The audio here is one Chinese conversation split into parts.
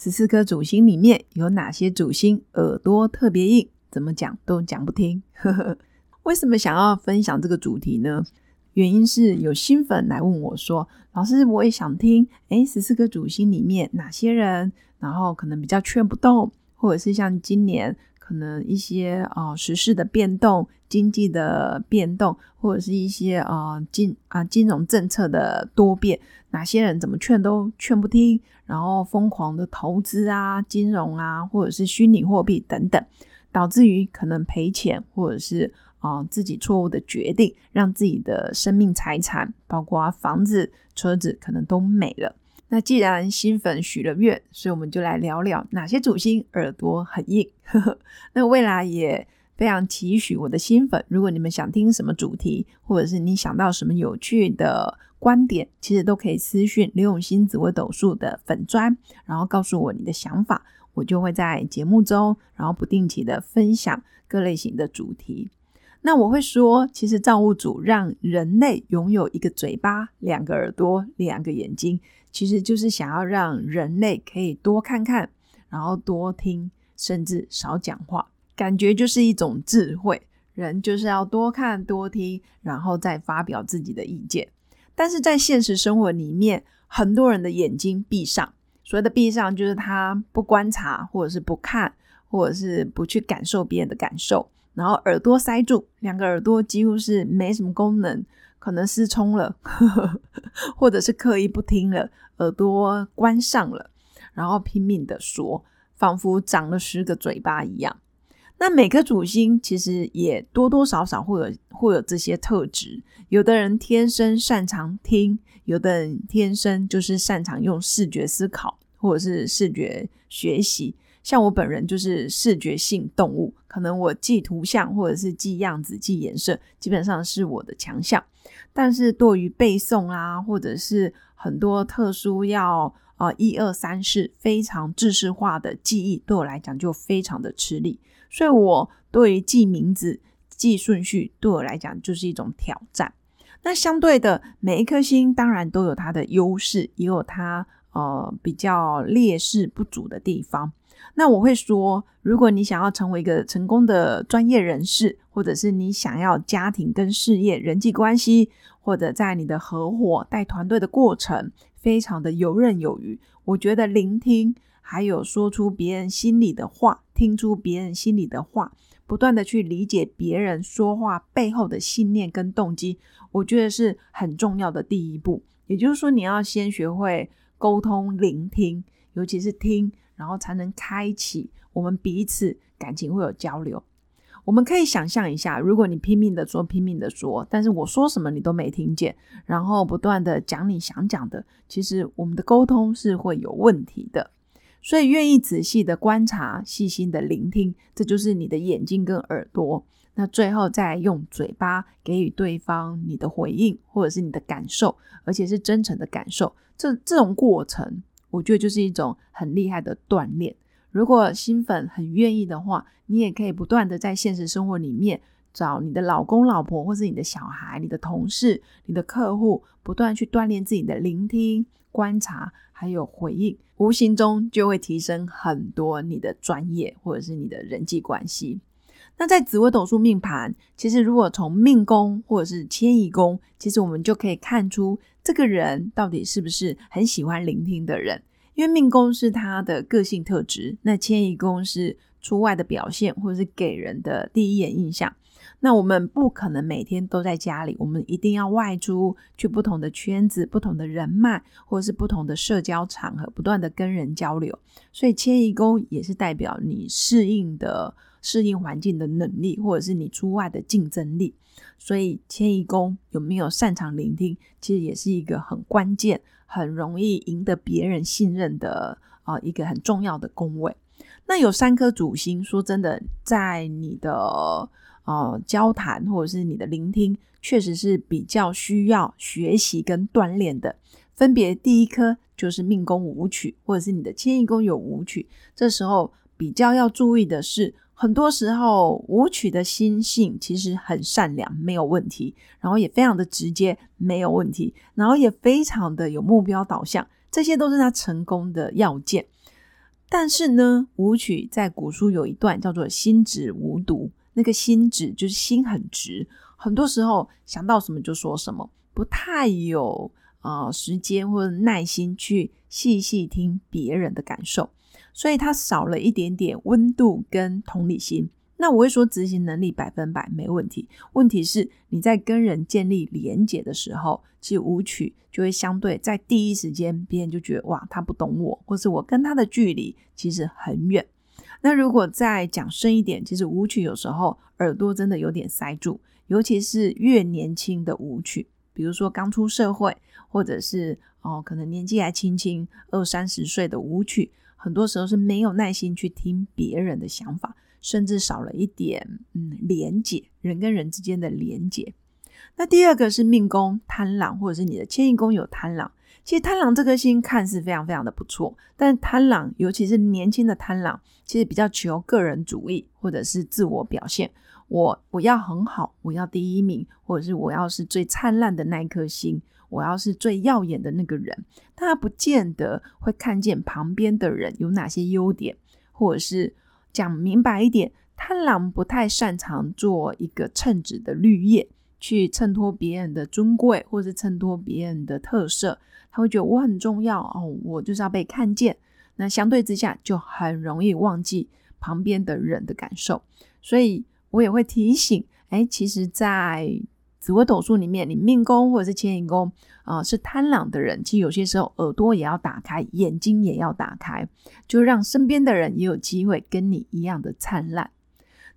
十四颗主星里面有哪些主星耳朵特别硬？怎么讲都讲不听。为什么想要分享这个主题呢？原因是有新粉来问我说：“老师，我也想听，诶十四颗主星里面哪些人，然后可能比较劝不动，或者是像今年。”可能一些啊时事的变动、经济的变动，或者是一些啊金啊金融政策的多变，哪些人怎么劝都劝不听，然后疯狂的投资啊、金融啊，或者是虚拟货币等等，导致于可能赔钱，或者是啊自己错误的决定，让自己的生命财产，包括房子、车子，可能都没了。那既然新粉许了愿，所以我们就来聊聊哪些主星耳朵很硬。那未来也非常期许我的新粉，如果你们想听什么主题，或者是你想到什么有趣的观点，其实都可以私讯刘永新紫微斗数的粉砖，然后告诉我你的想法，我就会在节目中，然后不定期的分享各类型的主题。那我会说，其实造物主让人类拥有一个嘴巴、两个耳朵、两个眼睛。其实就是想要让人类可以多看看，然后多听，甚至少讲话，感觉就是一种智慧。人就是要多看多听，然后再发表自己的意见。但是在现实生活里面，很多人的眼睛闭上，所谓的闭上，就是他不观察，或者是不看，或者是不去感受别人的感受，然后耳朵塞住，两个耳朵几乎是没什么功能。可能失聪了，或者是刻意不听了，耳朵关上了，然后拼命的说，仿佛长了十个嘴巴一样。那每颗主星其实也多多少少会有会有这些特质。有的人天生擅长听，有的人天生就是擅长用视觉思考，或者是视觉学习。像我本人就是视觉性动物，可能我记图像或者是记样子、记颜色，基本上是我的强项。但是对于背诵啊，或者是很多特殊要呃一二三四非常知识化的记忆，对我来讲就非常的吃力。所以我对于记名字、记顺序，对我来讲就是一种挑战。那相对的，每一颗星当然都有它的优势，也有它呃比较劣势不足的地方。那我会说，如果你想要成为一个成功的专业人士，或者是你想要家庭跟事业、人际关系，或者在你的合伙带团队的过程非常的游刃有余，我觉得聆听还有说出别人心里的话，听出别人心里的话，不断的去理解别人说话背后的信念跟动机，我觉得是很重要的第一步。也就是说，你要先学会沟通、聆听，尤其是听。然后才能开启我们彼此感情会有交流。我们可以想象一下，如果你拼命的说、拼命的说，但是我说什么你都没听见，然后不断的讲你想讲的，其实我们的沟通是会有问题的。所以，愿意仔细的观察、细心的聆听，这就是你的眼睛跟耳朵。那最后再用嘴巴给予对方你的回应，或者是你的感受，而且是真诚的感受。这这种过程。我觉得就是一种很厉害的锻炼。如果新粉很愿意的话，你也可以不断的在现实生活里面找你的老公、老婆，或是你的小孩、你的同事、你的客户，不断去锻炼自己的聆听、观察，还有回应，无形中就会提升很多你的专业或者是你的人际关系。那在紫微斗数命盘，其实如果从命宫或者是迁移宫，其实我们就可以看出这个人到底是不是很喜欢聆听的人。因为命宫是他的个性特质，那迁移宫是出外的表现或者是给人的第一眼印象。那我们不可能每天都在家里，我们一定要外出去不同的圈子、不同的人脉，或者是不同的社交场合，不断的跟人交流。所以迁移宫也是代表你适应的。适应环境的能力，或者是你出外的竞争力，所以迁移宫有没有擅长聆听，其实也是一个很关键、很容易赢得别人信任的啊一个很重要的宫位。那有三颗主星，说真的，在你的呃交谈或者是你的聆听，确实是比较需要学习跟锻炼的。分别第一颗就是命宫舞曲，或者是你的迁移宫有舞曲，这时候比较要注意的是，很多时候舞曲的心性其实很善良，没有问题，然后也非常的直接，没有问题，然后也非常的有目标导向，这些都是他成功的要件。但是呢，舞曲在古书有一段叫做“心直无毒”，那个心直就是心很直，很多时候想到什么就说什么，不太有啊时间或者耐心去细细听别人的感受，所以他少了一点点温度跟同理心。那我会说执行能力百分百没问题，问题是你在跟人建立连结的时候，其实舞曲就会相对在第一时间，别人就觉得哇，他不懂我，或是我跟他的距离其实很远。那如果再讲深一点，其实舞曲有时候耳朵真的有点塞住，尤其是越年轻的舞曲，比如说刚出社会，或者是哦可能年纪还轻轻二三十岁的舞曲，很多时候是没有耐心去听别人的想法。甚至少了一点，嗯，连接人跟人之间的连接。那第二个是命宫贪狼，或者是你的迁移宫有贪狼。其实贪狼这颗星看似非常非常的不错，但贪狼，尤其是年轻的贪狼，其实比较求个人主义或者是自我表现。我我要很好，我要第一名，或者是我要是最灿烂的那一颗星，我要是最耀眼的那个人。他不见得会看见旁边的人有哪些优点，或者是。讲明白一点，贪狼不太擅长做一个称职的绿叶，去衬托别人的尊贵，或是衬托别人的特色。他会觉得我很重要哦，我就是要被看见。那相对之下，就很容易忘记旁边的人的感受。所以我也会提醒，哎，其实，在紫微斗数里面，你命宫或者是迁移宫啊，是贪狼的人，其实有些时候耳朵也要打开，眼睛也要打开，就让身边的人也有机会跟你一样的灿烂。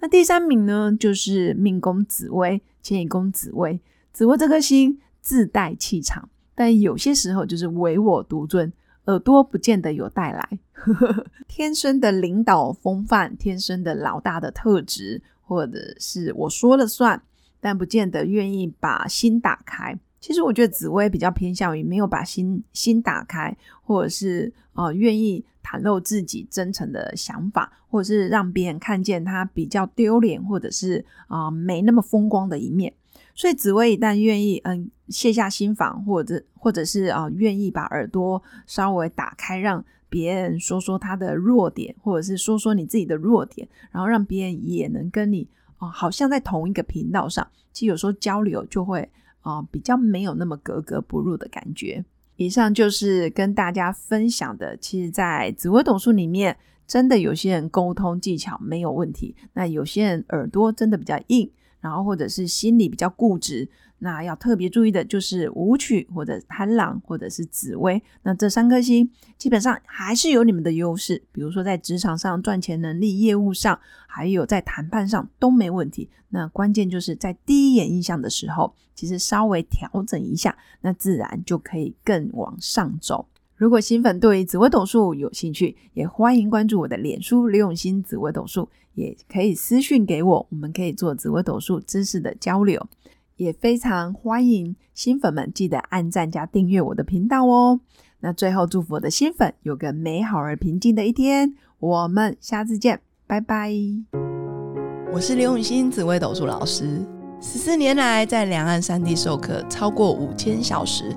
那第三名呢，就是命宫紫薇，迁移宫紫薇。紫薇这颗星自带气场，但有些时候就是唯我独尊，耳朵不见得有带来 天生的领导风范，天生的老大的特质，或者是我说了算。但不见得愿意把心打开。其实我觉得紫薇比较偏向于没有把心心打开，或者是呃愿意袒露自己真诚的想法，或者是让别人看见他比较丢脸，或者是啊没那么风光的一面。所以紫薇一旦愿意嗯卸下心防，或者或者是啊愿意把耳朵稍微打开，让别人说说他的弱点，或者是说说你自己的弱点，然后让别人也能跟你。哦，好像在同一个频道上，其实有时候交流就会啊比较没有那么格格不入的感觉。以上就是跟大家分享的，其实，在紫微斗数里面，真的有些人沟通技巧没有问题，那有些人耳朵真的比较硬，然后或者是心里比较固执。那要特别注意的就是舞曲或者贪狼或者是紫薇，那这三颗星基本上还是有你们的优势，比如说在职场上赚钱能力、业务上，还有在谈判上都没问题。那关键就是在第一眼印象的时候，其实稍微调整一下，那自然就可以更往上走。如果新粉对紫微斗数有兴趣，也欢迎关注我的脸书刘永新紫微斗数，也可以私讯给我，我们可以做紫微斗数知识的交流。也非常欢迎新粉们记得按赞加订阅我的频道哦。那最后祝福我的新粉有个美好而平静的一天。我们下次见，拜拜。我是刘永新紫微斗数老师，十四年来在两岸三地授课超过五千小时，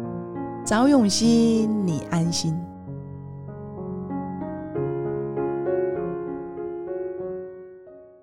找永熙，你安心。